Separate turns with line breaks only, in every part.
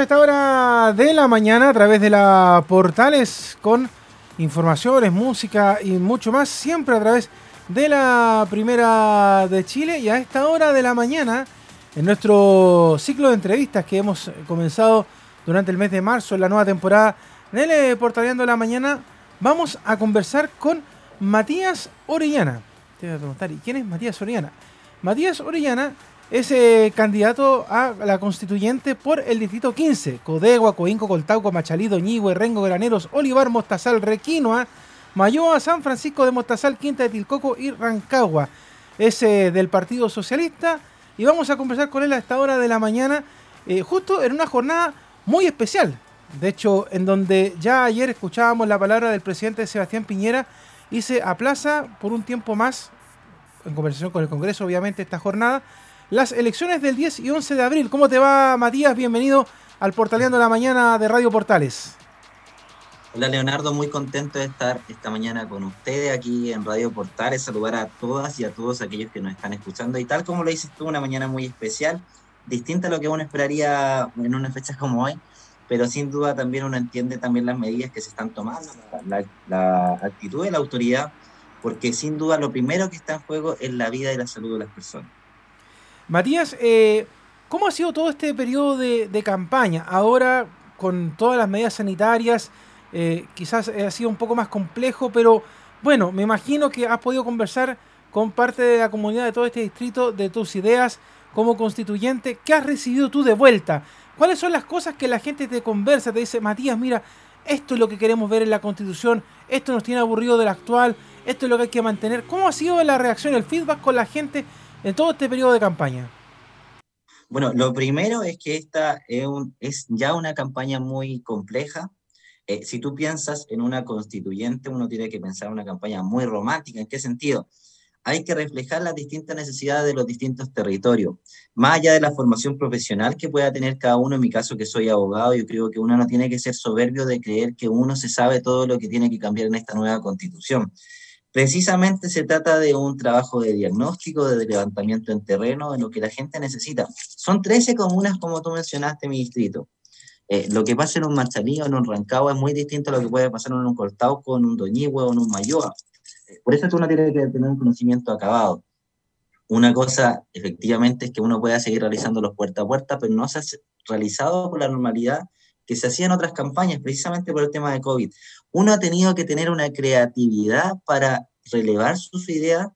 A esta hora de la mañana a través de la Portales con informaciones, música y mucho más, siempre a través de la Primera de Chile y a esta hora de la mañana en nuestro ciclo de entrevistas que hemos comenzado durante el mes de marzo en la nueva temporada de Portaleando la Mañana, vamos a conversar con Matías Orellana. Te voy a preguntar, ¿y quién es Matías Orellana? Matías Orellana es candidato a la constituyente por el distrito 15. Codegua, Coinco, Coltauco, Machalido, Ñigüe, Rengo, Graneros, Olivar, Mostazal, Requinoa, Mayoa, San Francisco de Mostazal, Quinta de Tilcoco y Rancagua. Es eh, del Partido Socialista y vamos a conversar con él a esta hora de la mañana, eh, justo en una jornada muy especial. De hecho, en donde ya ayer escuchábamos la palabra del presidente Sebastián Piñera y se aplaza por un tiempo más, en conversación con el Congreso, obviamente, esta jornada, las elecciones del 10 y 11 de abril. ¿Cómo te va, Matías? Bienvenido al Portaleando la Mañana de Radio Portales.
Hola Leonardo, muy contento de estar esta mañana con ustedes aquí en Radio Portales, saludar a todas y a todos aquellos que nos están escuchando y tal como lo dices tú, una mañana muy especial, distinta a lo que uno esperaría en una fecha como hoy, pero sin duda también uno entiende también las medidas que se están tomando, la, la actitud de la autoridad, porque sin duda lo primero que está en juego es la vida y la salud de las personas.
Matías, eh, ¿cómo ha sido todo este periodo de, campaña? Ahora, con todas las medidas sanitarias, eh, quizás ha sido un poco más complejo, pero bueno, me imagino que has podido conversar con parte de la comunidad de todo este distrito, de tus ideas como constituyente. ¿Qué has recibido tú de vuelta? ¿Cuáles son las cosas que la gente te conversa? Te dice, Matías, mira, esto es lo que queremos ver en la constitución, esto nos tiene aburrido del actual, esto es lo que hay que mantener. ¿Cómo ha sido la reacción, el feedback con la gente en todo este periodo de campaña?
Bueno, lo primero es que esta es, ya una campaña muy compleja. Eh, si tú piensas en una constituyente, uno tiene que pensar en una campaña muy romántica. ¿En qué sentido? Hay que reflejar las distintas necesidades de los distintos territorios. Más allá de la formación profesional que pueda tener cada uno, en mi caso que soy abogado, yo creo que uno no tiene que ser soberbio de creer que uno se sabe todo lo que tiene que cambiar en esta nueva constitución. Precisamente se trata de un trabajo de diagnóstico, de levantamiento en terreno, de lo que la gente necesita. Son 13 comunas, como tú mencionaste, mi distrito. Eh, lo que pasa en un Marchalí o en un Rancagua es muy distinto a lo que puede pasar en un Cortauco, en un Doñigüe o en un Mayoa. Eh, por eso tú no tienes que tener un conocimiento acabado. Una cosa, efectivamente, es que uno pueda seguir realizando los puerta a puerta, pero no se ha realizado con la normalidad que se hacía en otras campañas, precisamente por el tema de COVID. Uno ha tenido que tener una creatividad para relevar sus ideas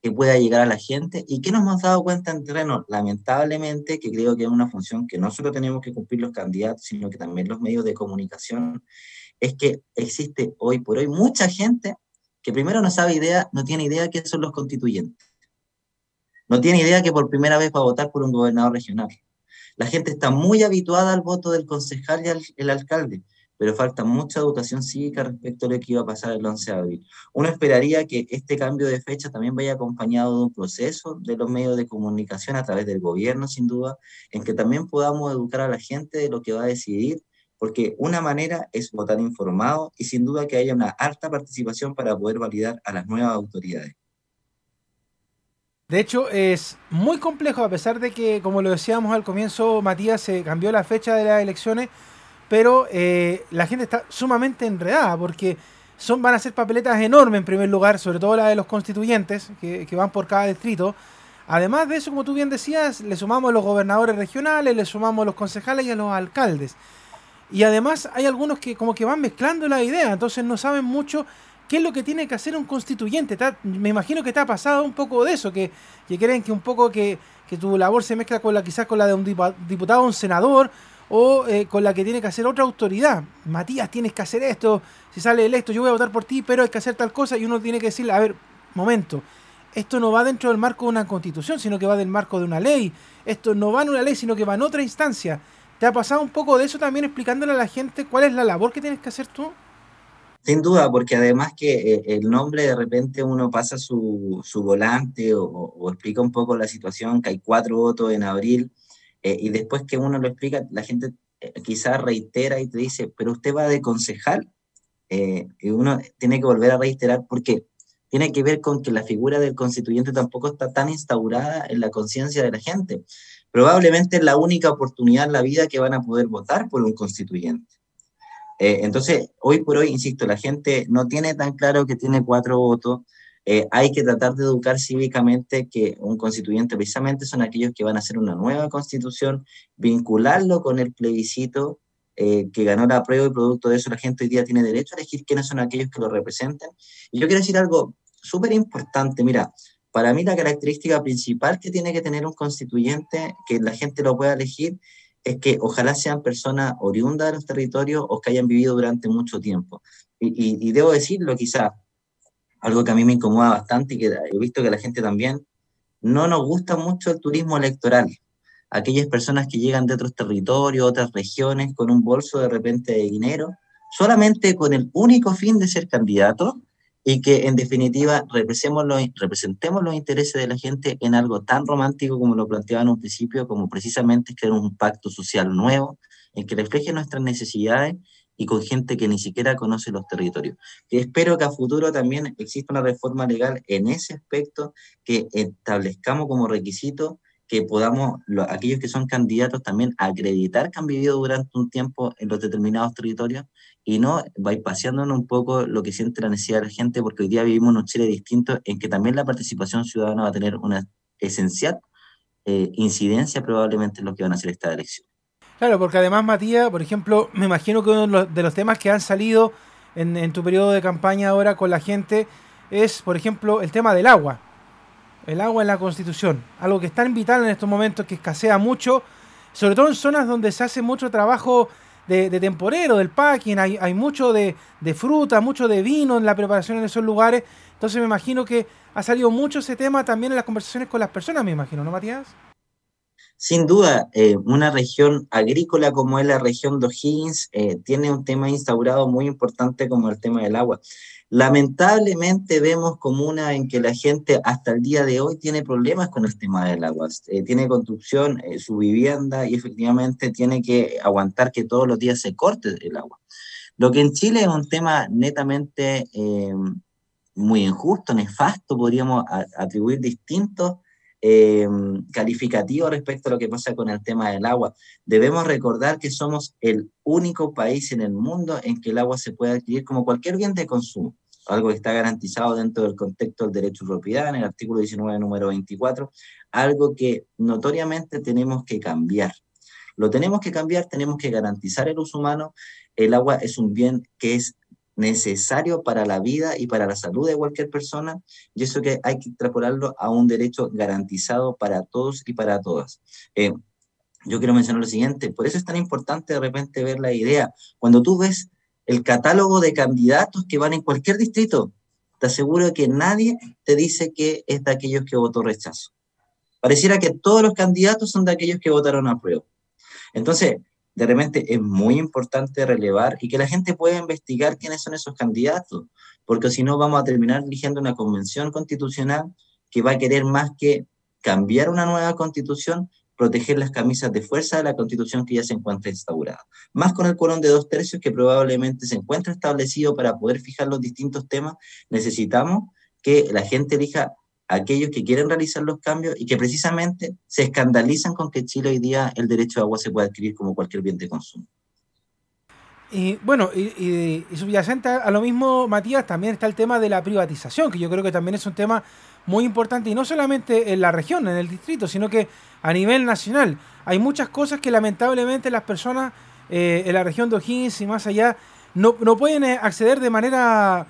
que pueda llegar a la gente y que nos hemos dado cuenta en terreno, lamentablemente, que creo que es una función que no solo tenemos que cumplir los candidatos, sino que también los medios de comunicación, es que existe hoy por hoy mucha gente que primero no sabe idea, no tiene idea qué son los constituyentes. No tiene idea que por primera vez va a votar por un gobernador regional. La gente está muy habituada al voto del concejal y al el alcalde, pero falta mucha educación cívica respecto a lo que iba a pasar el 11 de abril. Uno esperaría que este cambio de fecha también vaya acompañado de un proceso de los medios de comunicación a través del gobierno, sin duda, en que también podamos educar a la gente de lo que va a decidir, porque una manera es votar informado y sin duda que haya una alta participación para poder validar a las nuevas autoridades.
De hecho, es muy complejo, a pesar de que, como lo decíamos al comienzo, Matías, se cambió la fecha de las elecciones, pero eh, la gente está sumamente enredada porque son, van a ser papeletas enormes en primer lugar, sobre todo la de los constituyentes, que, van por cada distrito. Además de eso, como tú bien decías, le sumamos a los gobernadores regionales, le sumamos a los concejales y a los alcaldes. Y además hay algunos que como que van mezclando la idea, entonces no saben mucho ¿Qué es lo que tiene que hacer un constituyente? me imagino que te ha pasado un poco de eso, que, creen que un poco que, tu labor se mezcla con la quizás con la de un diputado un senador, o eh, con la que tiene que hacer otra autoridad. Matías, tienes que hacer esto, si sale electo yo voy a votar por ti, pero hay que hacer tal cosa y uno tiene que decirle, a ver, momento, esto no va dentro del marco de una constitución, sino que va del marco de una ley. Esto no va en una ley, sino que va en otra instancia. ¿Te ha pasado un poco de eso también explicándole a la gente cuál es la labor que tienes que hacer tú?
Sin duda, porque además que eh, el nombre de repente uno pasa su, su volante o, explica un poco la situación, que hay cuatro votos en abril, eh, y después que uno lo explica, la gente eh, quizás reitera y te dice, pero usted va de concejal, y uno tiene que volver a reiterar porque tiene que ver con que la figura del constituyente tampoco está tan instaurada en la conciencia de la gente. Probablemente es la única oportunidad en la vida que van a poder votar por un constituyente. Eh, entonces, hoy por hoy, insisto, la gente no tiene tan claro que tiene cuatro votos. Eh, hay que tratar de educar cívicamente que un constituyente precisamente son aquellos que van a hacer una nueva constitución, vincularlo con el plebiscito eh, que ganó la prueba y producto de eso la gente hoy día tiene derecho a elegir quiénes son aquellos que lo representen. Y yo quiero decir algo súper importante, mira, para mí la característica principal que tiene que tener un constituyente, que la gente lo pueda elegir, es que ojalá sean personas oriundas de los territorios o que hayan vivido durante mucho tiempo. Y, y, debo decirlo quizá, algo que a mí me incomoda bastante y que he visto que la gente también, no nos gusta mucho el turismo electoral aquellas personas que llegan de otros territorios, otras regiones, con un bolso de repente de dinero, solamente con el único fin de ser candidato y que en definitiva representemos los, intereses de la gente en algo tan romántico como lo planteaba en un principio, como precisamente crear un pacto social nuevo, en que refleje nuestras necesidades y con gente que ni siquiera conoce los territorios. Que espero que a futuro también exista una reforma legal en ese aspecto, que establezcamos como requisito que podamos, aquellos que son candidatos también acreditar que han vivido durante un tiempo en los determinados territorios y no paseándonos un poco lo que siente la necesidad de la gente, porque hoy día vivimos en un Chile distinto en que también la participación ciudadana va a tener una esencial eh, incidencia probablemente en lo que van a ser estas elecciones.
Claro, porque además, Matías, por ejemplo, me imagino que uno de los temas que han salido en, en tu periodo de campaña ahora con la gente es, por ejemplo, el tema del agua el agua en la Constitución, algo que es tan vital en estos momentos, que escasea mucho, sobre todo en zonas donde se hace mucho trabajo de, temporero, del packing, hay, hay mucho de, fruta, mucho de vino en la preparación en esos lugares, entonces me imagino que ha salido mucho ese tema también en las conversaciones con las personas, me imagino, ¿no, Matías?
Sin duda, eh, una región agrícola como es la región de O'Higgins eh, tiene un tema instaurado muy importante como el tema del agua. Lamentablemente vemos comunas en que la gente hasta el día de hoy tiene problemas con el tema del agua. Eh, tiene construcción, su vivienda y efectivamente tiene que aguantar que todos los días se corte el agua. Lo que en Chile es un tema netamente muy injusto, nefasto, podríamos atribuir distintos calificativos respecto a lo que pasa con el tema del agua. Debemos recordar que somos el único país en el mundo en que el agua se puede adquirir como cualquier bien de consumo, algo que está garantizado dentro del contexto del derecho de propiedad, en el artículo 19, número 24, algo que notoriamente tenemos que cambiar. Lo tenemos que cambiar, tenemos que garantizar el uso humano. El agua es un bien que es necesario para la vida y para la salud de cualquier persona, y eso que hay que extrapolarlo a un derecho garantizado para todos y para todas. Eh, yo quiero mencionar lo siguiente, por eso es tan importante de repente ver la idea. Cuando tú ves el catálogo de candidatos que van en cualquier distrito, te aseguro que nadie te dice que es de aquellos que votó rechazo. Pareciera que todos los candidatos son de aquellos que votaron a prueba. Entonces, de repente es muy importante relevar y que la gente pueda investigar quiénes son esos candidatos, porque si no vamos a terminar eligiendo una convención constitucional que va a querer más que cambiar una nueva constitución, proteger las camisas de fuerza de la constitución que ya se encuentra instaurada. Más con el quórum de dos tercios que probablemente se encuentra establecido para poder fijar los distintos temas, necesitamos que la gente elija aquellos que quieren realizar los cambios y que precisamente se escandalizan con que Chile hoy día el derecho a agua se pueda adquirir como cualquier bien de consumo.
Y bueno, y, subyacente a lo mismo, Matías, también está el tema de la privatización, que yo creo que también es un tema muy importante, y no solamente en la región, en el distrito, sino que a nivel nacional. Hay muchas cosas que lamentablemente las personas eh, en la región de O'Higgins y más allá no, pueden eh, acceder de manera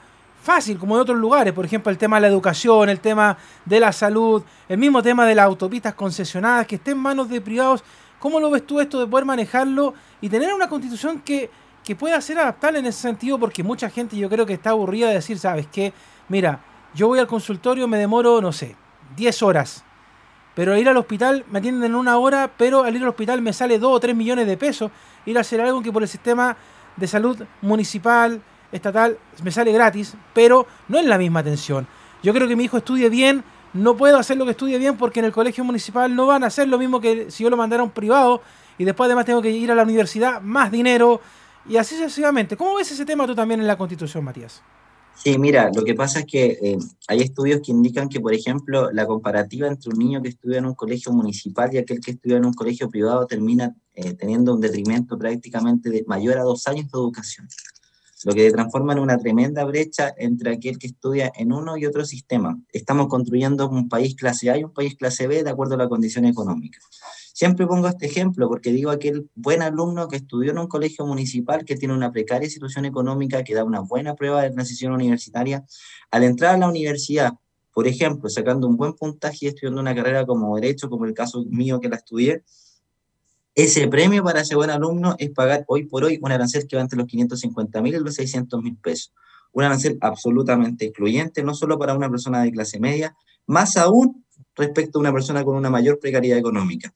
fácil como en otros lugares. Por ejemplo, el tema de la educación, el tema de la salud, el mismo tema de las autopistas concesionadas, que estén en manos de privados. ¿Cómo lo ves tú esto de poder manejarlo y tener una constitución que que pueda ser adaptable en ese sentido, porque mucha gente yo creo que está aburrida de decir, ¿sabes qué? Mira, yo voy al consultorio, me demoro, no sé, 10 horas. Pero ir al hospital me atienden en una hora, pero al ir al hospital me sale 2 o 3 millones de pesos. Ir a hacer algo que por el sistema de salud municipal, estatal, me sale gratis, pero no es la misma atención. Yo creo que mi hijo estudie bien, no puedo hacer lo que estudie bien porque en el colegio municipal no van a hacer lo mismo que si yo lo mandara a un privado y después además tengo que ir a la universidad, más dinero, y así sucesivamente. ¿Cómo ves ese tema tú también en la Constitución, Matías?
Sí, mira, lo que pasa es que eh, hay estudios que indican que, por ejemplo, la comparativa entre un niño que estudia en un colegio municipal y aquel que estudia en un colegio privado termina eh, teniendo un detrimento prácticamente de mayor a dos años de educación, lo que transforma en una tremenda brecha entre aquel que estudia en uno y otro sistema. Estamos construyendo un país clase A y un país clase B de acuerdo a la condición económica. Siempre pongo este ejemplo porque digo aquel buen alumno que estudió en un colegio municipal que tiene una precaria situación económica, que da una buena prueba de transición universitaria, al entrar a la universidad, por ejemplo, sacando un buen puntaje y estudiando una carrera como derecho, como el caso mío que la estudié, ese premio para ese buen alumno es pagar hoy por hoy un arancel que va entre los 550 mil y los 600 mil pesos. Un arancel absolutamente excluyente, no solo para una persona de clase media, más aún respecto a una persona con una mayor precariedad económica.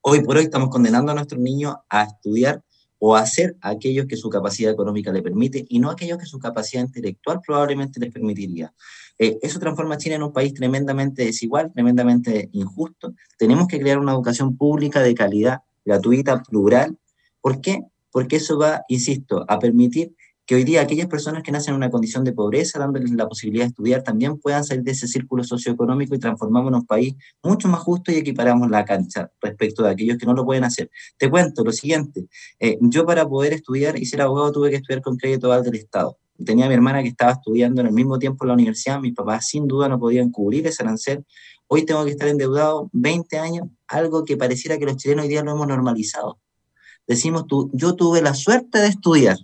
Hoy por hoy estamos condenando a nuestros niños a estudiar o a hacer aquellos que su capacidad económica le permite y no aquellos que su capacidad intelectual probablemente les permitiría. Eh, eso transforma a China en un país tremendamente desigual, tremendamente injusto. Tenemos que crear una educación pública de calidad, gratuita, plural. ¿Por qué? Porque eso va, insisto, a permitir que hoy día aquellas personas que nacen en una condición de pobreza, dándoles la posibilidad de estudiar, también puedan salir de ese círculo socioeconómico y transformamos un país mucho más justo y equiparamos la cancha respecto de aquellos que no lo pueden hacer. Te cuento lo siguiente, eh, yo para poder estudiar y ser abogado tuve que estudiar con crédito del Estado. Tenía a mi hermana que estaba estudiando en el mismo tiempo en la universidad, mis papás sin duda no podían cubrir ese arancel. Hoy tengo que estar endeudado 20 años, algo que pareciera que los chilenos hoy día lo hemos normalizado. Decimos, tú, yo tuve la suerte de estudiar,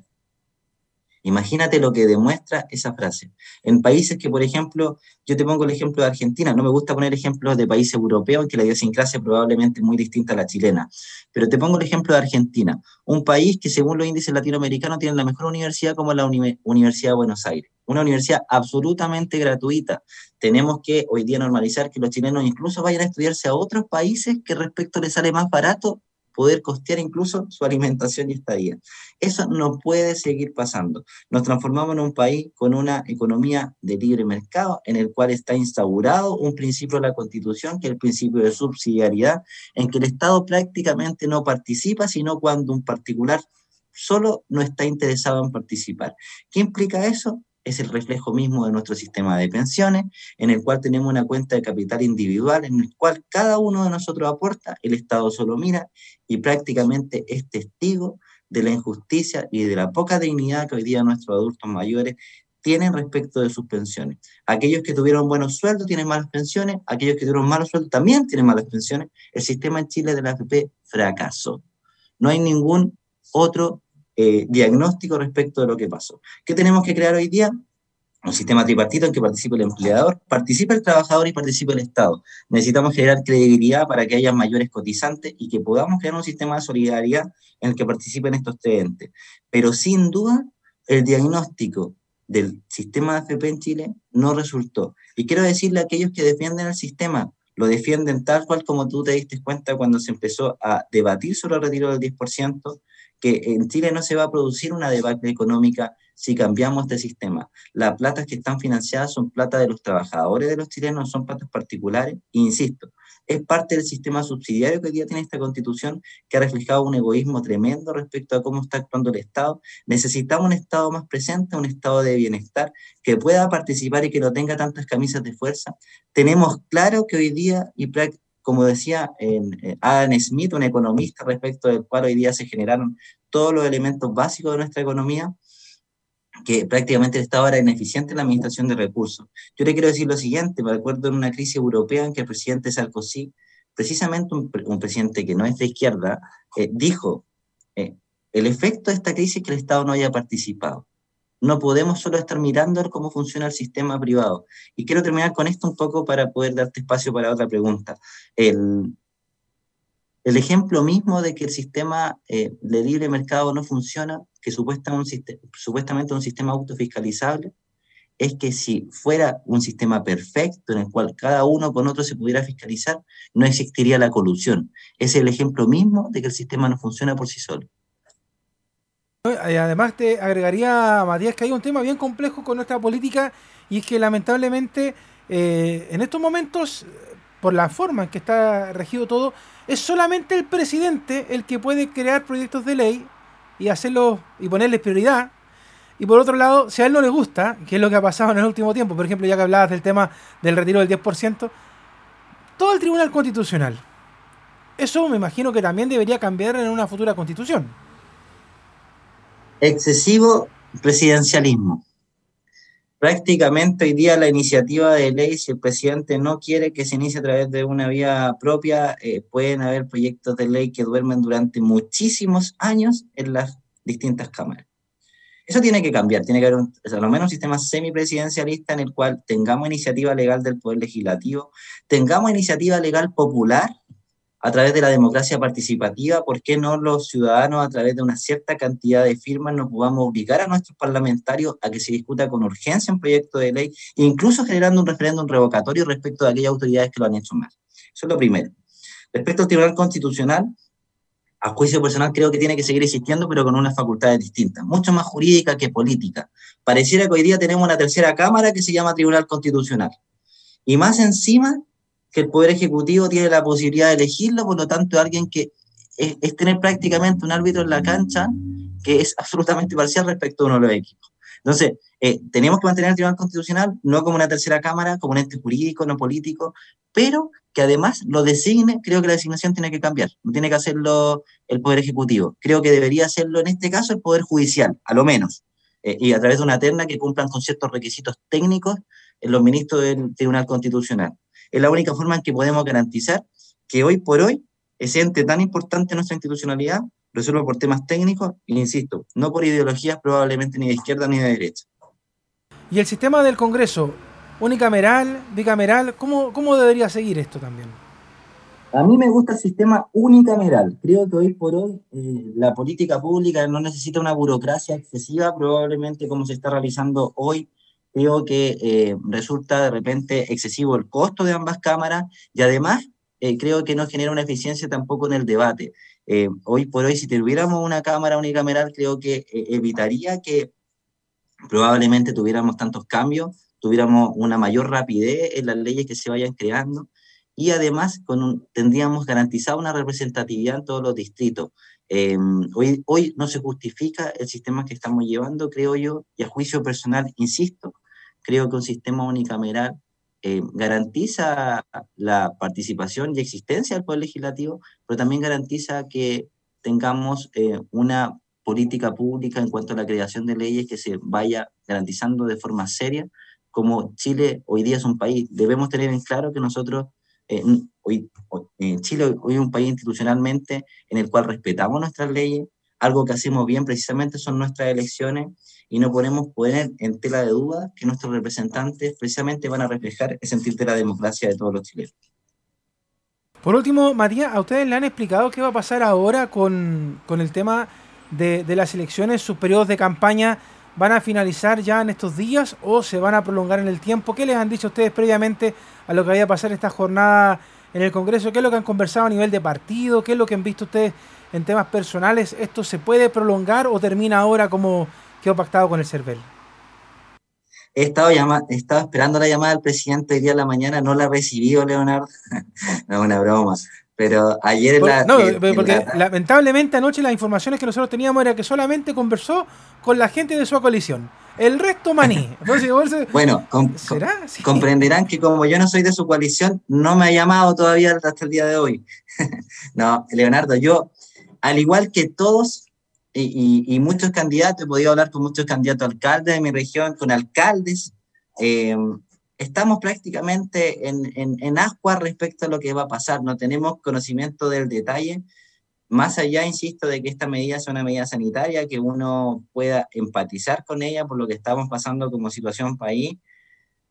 Imagínate lo que demuestra esa frase. En países que, por ejemplo, yo te pongo el ejemplo de Argentina, no me gusta poner ejemplos de países europeos en que la idiosincrasia es probablemente muy distinta a la chilena, pero te pongo el ejemplo de Argentina, un país que según los índices latinoamericanos tiene la mejor universidad como la Universidad de Buenos Aires, una universidad absolutamente gratuita. Tenemos que hoy día normalizar que los chilenos incluso vayan a estudiarse a otros países que respecto les sale más barato poder costear incluso su alimentación y estadía. Eso no puede seguir pasando. Nos transformamos en un país con una economía de libre mercado en el cual está instaurado un principio de la Constitución, que es el principio de subsidiariedad, en que el Estado prácticamente no participa, sino cuando un particular solo no está interesado en participar. ¿Qué implica eso? Es el reflejo mismo de nuestro sistema de pensiones, en el cual tenemos una cuenta de capital individual, en el cual cada uno de nosotros aporta, el Estado solo mira y prácticamente es testigo de la injusticia y de la poca dignidad que hoy día nuestros adultos mayores tienen respecto de sus pensiones. Aquellos que tuvieron buenos sueldos tienen malas pensiones, aquellos que tuvieron malos sueldos también tienen malas pensiones. El sistema en Chile de la AFP fracasó. No hay ningún otro eh, diagnóstico respecto de lo que pasó. ¿Qué tenemos que crear hoy día? Un sistema tripartito en que participe el empleador, participe el trabajador y participe el Estado. Necesitamos generar credibilidad para que haya mayores cotizantes y que podamos crear un sistema de solidaridad en el que participen estos tres. Pero sin duda, el diagnóstico del sistema de FP en Chile no resultó. Y quiero decirle a aquellos que defienden el sistema, lo defienden tal cual como tú te diste cuenta cuando se empezó a debatir sobre el retiro del 10%, en Chile no se va a producir una debacle económica si cambiamos este sistema. Las platas que están financiadas son plata de los trabajadores de los chilenos, son platas particulares, insisto, es parte del sistema subsidiario que hoy día tiene esta constitución que ha reflejado un egoísmo tremendo respecto a cómo está actuando el Estado. Necesitamos un Estado más presente, un Estado de bienestar que pueda participar y que no tenga tantas camisas de fuerza. Tenemos claro que hoy día, y como decía eh, Adam Smith, un economista respecto del cual hoy día se generaron todos los elementos básicos de nuestra economía, que prácticamente el Estado era ineficiente en la administración de recursos. Yo le quiero decir lo siguiente, me acuerdo en una crisis europea en que el presidente Sarkozy, precisamente un, presidente que no es de izquierda, eh, dijo, eh, el efecto de esta crisis es que el Estado no haya participado. No podemos solo estar mirando cómo funciona el sistema privado. Y quiero terminar con esto un poco para poder darte espacio para otra pregunta. El, ejemplo mismo de que el sistema eh, de libre mercado no funciona, que supuestamente un, supuestamente un sistema autofiscalizable, es que si fuera un sistema perfecto en el cual cada uno con otro se pudiera fiscalizar, no existiría la colusión. Es el ejemplo mismo de que el sistema no funciona por sí solo.
Además te agregaría, Matías, que hay un tema bien complejo con nuestra política y es que lamentablemente eh, en estos momentos, por la forma en que está regido todo, es solamente el presidente el que puede crear proyectos de ley y hacerlos y ponerles prioridad. Y por otro lado, si a él no le gusta, que es lo que ha pasado en el último tiempo, por ejemplo, ya que hablabas del tema del retiro del 10%, todo el Tribunal Constitucional. Eso me imagino que también debería cambiar en una futura constitución.
Excesivo presidencialismo. Prácticamente hoy día la iniciativa de ley, si el presidente no quiere que se inicie a través de una vía propia, eh, pueden haber proyectos de ley que duermen durante muchísimos años en las distintas cámaras. Eso tiene que cambiar, tiene que haber un, a lo menos un sistema semipresidencialista en el cual tengamos iniciativa legal del Poder Legislativo, tengamos iniciativa legal popular a través de la democracia participativa, ¿por qué no los ciudadanos a través de una cierta cantidad de firmas nos podamos obligar a nuestros parlamentarios a que se discuta con urgencia un proyecto de ley, incluso generando un referéndum revocatorio respecto de aquellas autoridades que lo han hecho mal? Eso es lo primero. Respecto al Tribunal Constitucional, a juicio personal creo que tiene que seguir existiendo, pero con unas facultades distintas, mucho más jurídicas que políticas. Pareciera que hoy día tenemos una tercera cámara que se llama Tribunal Constitucional. Y más encima, que el Poder Ejecutivo tiene la posibilidad de elegirlo, por lo tanto, alguien que es, tener prácticamente un árbitro en la cancha que es absolutamente parcial respecto a uno de los equipos. Entonces, eh, tenemos que mantener el Tribunal Constitucional no como una tercera cámara, como un ente jurídico, no político, pero que además lo designe, creo que la designación tiene que cambiar, no tiene que hacerlo el Poder Ejecutivo. Creo que debería hacerlo en este caso el Poder Judicial, a lo menos, eh, y a través de una terna que cumplan con ciertos requisitos técnicos en los ministros del Tribunal Constitucional. Es la única forma en que podemos garantizar que hoy por hoy ese ente tan importante en nuestra institucionalidad resuelva por temas técnicos, e insisto, no por ideologías probablemente ni de izquierda ni de derecha.
¿Y el sistema del Congreso unicameral, bicameral, ¿cómo, cómo debería seguir esto también?
A mí me gusta el sistema unicameral. Creo que hoy por hoy eh, la política pública no necesita una burocracia excesiva, probablemente como se está realizando hoy. Creo que eh, resulta de repente excesivo el costo de ambas cámaras y además eh, creo que no genera una eficiencia tampoco en el debate. hoy por hoy, si tuviéramos una cámara unicameral, creo que evitaría que probablemente tuviéramos tantos cambios tuviéramos una mayor rapidez en las leyes que se vayan creando y además con tendríamos garantizada una representatividad en todos los distritos. Em, hoy, hoy no se justifica el sistema que estamos llevando, creo yo, y a juicio personal, insisto, creo que un sistema unicameral eh, garantiza la participación y existencia del Poder Legislativo, pero también garantiza que tengamos eh, una política pública en cuanto a la creación de leyes que se vaya garantizando de forma seria como Chile hoy día es un país, debemos tener en claro que nosotros, eh, hoy, en Chile hoy es un país institucionalmente en el cual respetamos nuestras leyes, algo que hacemos bien precisamente son nuestras elecciones y no podemos poner en tela de duda que nuestros representantes precisamente van a reflejar el sentir de la democracia de todos los chilenos.
Por último, Matías, ¿a ustedes le han explicado qué va a pasar ahora con, con el tema de, de, las elecciones, sus periodos de campaña van a finalizar ya en estos días o se van a prolongar en el tiempo? ¿Qué les han dicho ustedes previamente a lo que vaya a pasar esta jornada en el Congreso? ¿Qué es lo que han conversado a nivel de partido? ¿Qué es lo que han visto ustedes en temas personales? ¿Esto se puede prolongar o termina ahora como quedó pactado con el CERVEL?
He estado, he estado esperando la llamada del presidente el día de la mañana, no la he recibido, Leonardo. no, una broma. Pero ayer
la, No, porque lamentablemente anoche las informaciones que nosotros teníamos era que solamente conversó con la gente de su coalición. El resto maní.
bueno, comprenderán que como yo no soy de su coalición, no me ha llamado todavía hasta el día de hoy. no, Leonardo, yo, al igual que todos y, muchos candidatos, he podido hablar con muchos candidatos alcaldes de mi región, con alcaldes, eh, estamos prácticamente en, en, ascuas respecto a lo que va a pasar, no tenemos conocimiento del detalle, más allá, insisto, de que esta medida sea una medida sanitaria, que uno pueda empatizar con ella por lo que estamos pasando como situación país,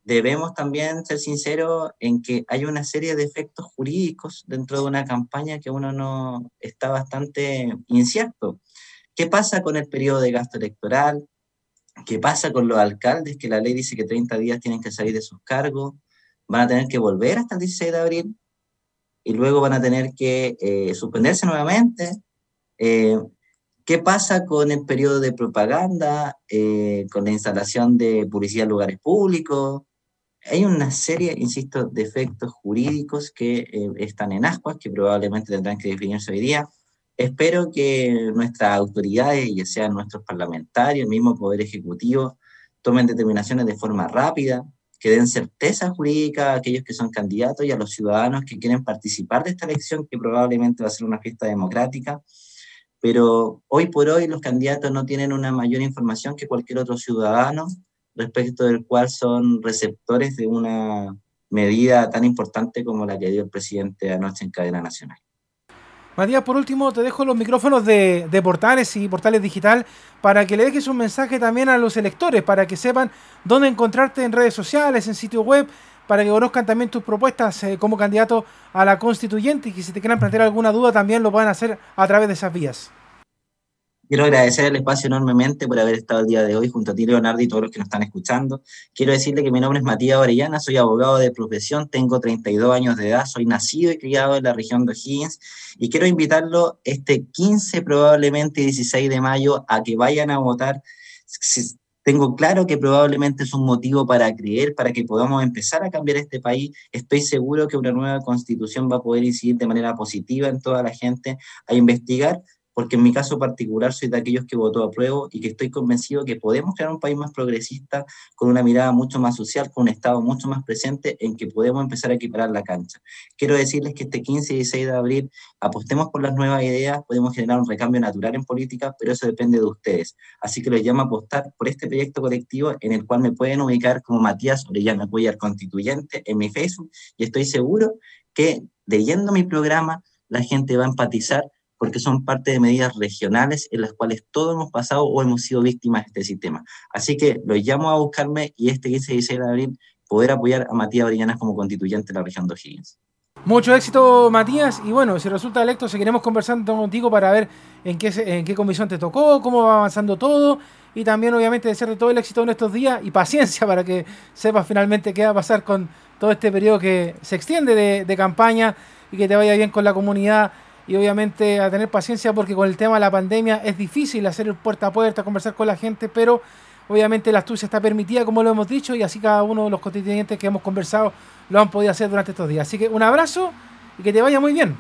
debemos también ser sinceros en que hay una serie de efectos jurídicos dentro de una campaña que uno no está bastante incierto. ¿Qué pasa con el periodo de gasto electoral? ¿Qué pasa con los alcaldes? Que la ley dice que 30 días tienen que salir de sus cargos, van a tener que volver hasta el 16 de abril y luego van a tener que eh, suspenderse nuevamente. Eh, ¿Qué pasa con el periodo de propaganda, eh, con la instalación de publicidad en lugares públicos? Hay una serie, insisto, de efectos jurídicos que están en ascuas, que probablemente tendrán que definirse hoy día. Espero que nuestras autoridades, ya sean nuestros parlamentarios, el mismo Poder Ejecutivo, tomen determinaciones de forma rápida, que den certeza jurídica a aquellos que son candidatos y a los ciudadanos que quieren participar de esta elección, que probablemente va a ser una fiesta democrática. Pero hoy por hoy los candidatos no tienen una mayor información que cualquier otro ciudadano respecto del cual son receptores de una medida tan importante como la que dio el presidente anoche en cadena nacional.
Matías, por último, te dejo los micrófonos de, Portales y Portales Digital para que le dejes un mensaje también a los electores, para que sepan dónde encontrarte en redes sociales, en sitio web, para que conozcan también tus propuestas eh, como candidato a la constituyente y que si te quieran plantear alguna duda también lo puedan hacer a través de esas vías.
Quiero agradecer el espacio enormemente por haber estado el día de hoy junto a ti, Leonardo, y todos los que nos están escuchando. Quiero decirle que mi nombre es Matías Orellana, soy abogado de profesión, tengo 32 años de edad, soy nacido y criado en la región de O'Higgins, y quiero invitarlo este 15, probablemente 16 de mayo, a que vayan a votar. Tengo claro que probablemente es un motivo para creer, para que podamos empezar a cambiar este país. Estoy seguro que una nueva constitución va a poder incidir de manera positiva en toda la gente a investigar porque en mi caso particular soy de aquellos que votó a prueba y que estoy convencido que podemos crear un país más progresista, con una mirada mucho más social, con un Estado mucho más presente, en que podemos empezar a equiparar la cancha. Quiero decirles que este 15 y 16 de abril apostemos por las nuevas ideas, podemos generar un recambio natural en política, pero eso depende de ustedes. Así que les llamo a apostar por este proyecto colectivo en el cual me pueden ubicar como Matías Orellana Cuellar Constituyente en mi Facebook y estoy seguro que leyendo mi programa la gente va a empatizar porque son parte de medidas regionales en las cuales todos hemos pasado o hemos sido víctimas de este sistema. Así que los llamo a buscarme y este 15 y 16 de abril poder apoyar a Matías Brillanas como constituyente de la región de O'Higgins.
Mucho éxito, Matías. Y bueno, si resulta electo, seguiremos conversando contigo para ver en qué, en qué comisión te tocó, cómo va avanzando todo. Y también, obviamente, desearte todo el éxito en estos días y paciencia para que sepas finalmente qué va a pasar con todo este periodo que se extiende de, de campaña y que te vaya bien con la comunidad y obviamente a tener paciencia porque con el tema de la pandemia es difícil hacer el puerta a puerta, conversar con la gente, pero obviamente la astucia está permitida, como lo hemos dicho, y así cada uno de los constituyentes que hemos conversado lo han podido hacer durante estos días. Así que un abrazo y que te vaya muy bien.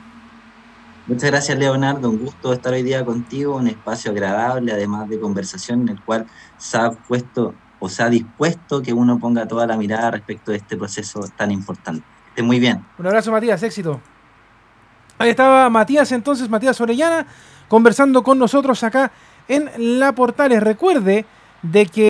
Muchas gracias Leonardo, un gusto estar hoy día contigo, un espacio agradable, además de conversación en el cual se ha puesto o se ha dispuesto que uno ponga toda la mirada respecto de este proceso tan importante. Esté muy bien.
Un abrazo Matías, éxito. Ahí estaba Matías entonces, Matías Orellana, conversando con nosotros acá en La Portales. Recuerde de que